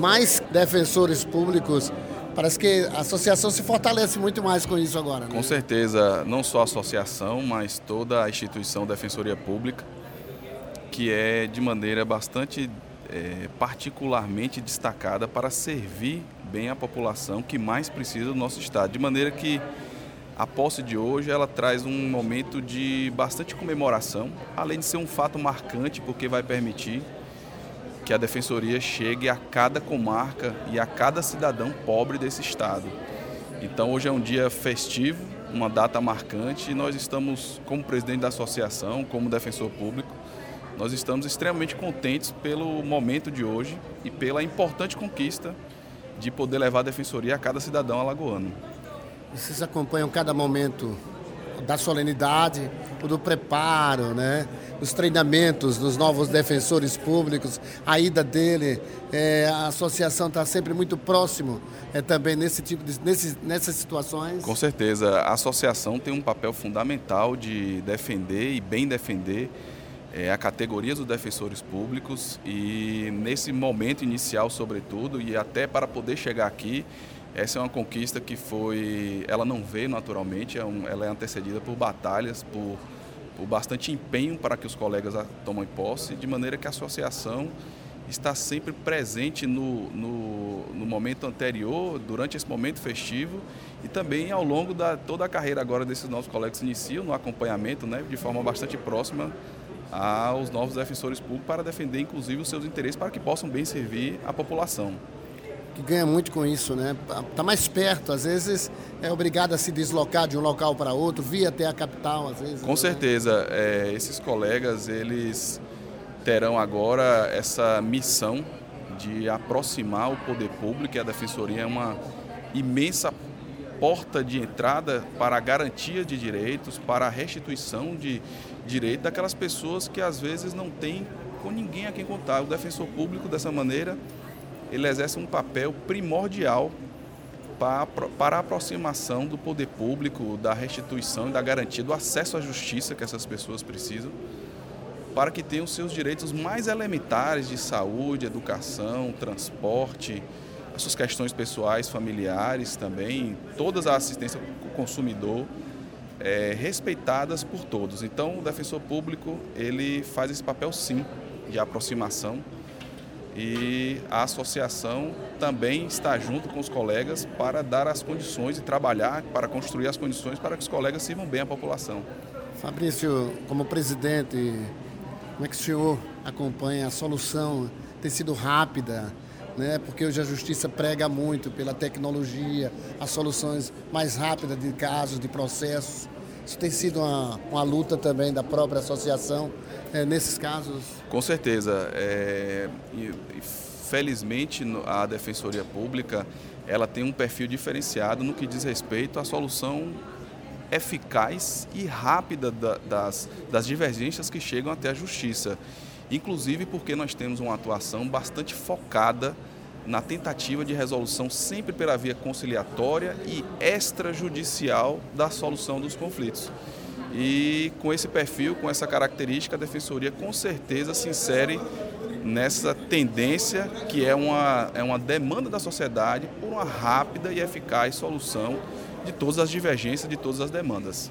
mais defensores públicos, parece que a associação se fortalece muito mais com isso agora. Né? Com certeza, não só a associação, mas toda a instituição Defensoria Pública, que é de maneira bastante é, particularmente destacada para servir bem a população que mais precisa do nosso estado, de maneira que a posse de hoje ela traz um momento de bastante comemoração, além de ser um fato marcante, porque vai permitir que a defensoria chegue a cada comarca e a cada cidadão pobre desse estado. Então hoje é um dia festivo, uma data marcante e nós estamos, como presidente da associação, como defensor público, nós estamos extremamente contentes pelo momento de hoje e pela importante conquista de poder levar a defensoria a cada cidadão alagoano. Vocês acompanham cada momento da solenidade, do preparo, né? os treinamentos dos novos defensores públicos, a ida dele, é, a associação está sempre muito próximo é, também nesse tipo de, nesse, nessas situações. Com certeza, a associação tem um papel fundamental de defender e bem defender é, a categoria dos defensores públicos e nesse momento inicial, sobretudo, e até para poder chegar aqui, essa é uma conquista que foi, ela não veio naturalmente, é ela é antecedida por batalhas, por, por bastante empenho para que os colegas tomem posse, de maneira que a associação está sempre presente no, no, no, momento anterior, durante esse momento festivo e também ao longo da toda a carreira agora desses nossos colegas que iniciam no acompanhamento, né, de forma bastante próxima aos novos defensores públicos para defender inclusive os seus interesses para que possam bem servir a população que ganha muito com isso, né? Está mais perto, às vezes é obrigado a se deslocar de um local para outro, via até a capital, às vezes. Com né? certeza, é, esses colegas eles terão agora essa missão de aproximar o poder público e a defensoria é uma imensa porta de entrada para a garantia de direitos, para a restituição de direito daquelas pessoas que às vezes não têm com ninguém a quem contar. O defensor público dessa maneira ele exerce um papel primordial para, a aproximação do poder público, da restituição e da garantia do acesso à justiça que essas pessoas precisam, para que tenham seus direitos mais elementares de saúde, educação, transporte, as suas questões pessoais, familiares também, todas a assistência ao consumidor, é, respeitadas por todos. Então, o defensor público ele faz esse papel sim de aproximação e a associação também está junto com os colegas para dar as condições e trabalhar para construir as condições para que os colegas sirvam bem à população. Fabrício, como presidente, como é que o senhor acompanha a solução? Tem sido rápida, né? porque hoje a justiça prega muito pela tecnologia, as soluções mais rápidas de casos, de processos. Isso tem sido uma, uma luta também da própria associação é, nesses casos? Com certeza. É, felizmente, a Defensoria Pública ela tem um perfil diferenciado no que diz respeito à solução eficaz e rápida da, das, das divergências que chegam até a Justiça. Inclusive porque nós temos uma atuação bastante focada na tentativa de resolução sempre pela via conciliatória e extrajudicial da solução dos conflitos. E com esse perfil, com essa característica, a Defensoria com certeza se insere nessa tendência que é uma, é uma demanda da sociedade por uma rápida e eficaz solução de todas as divergências, de todas as demandas.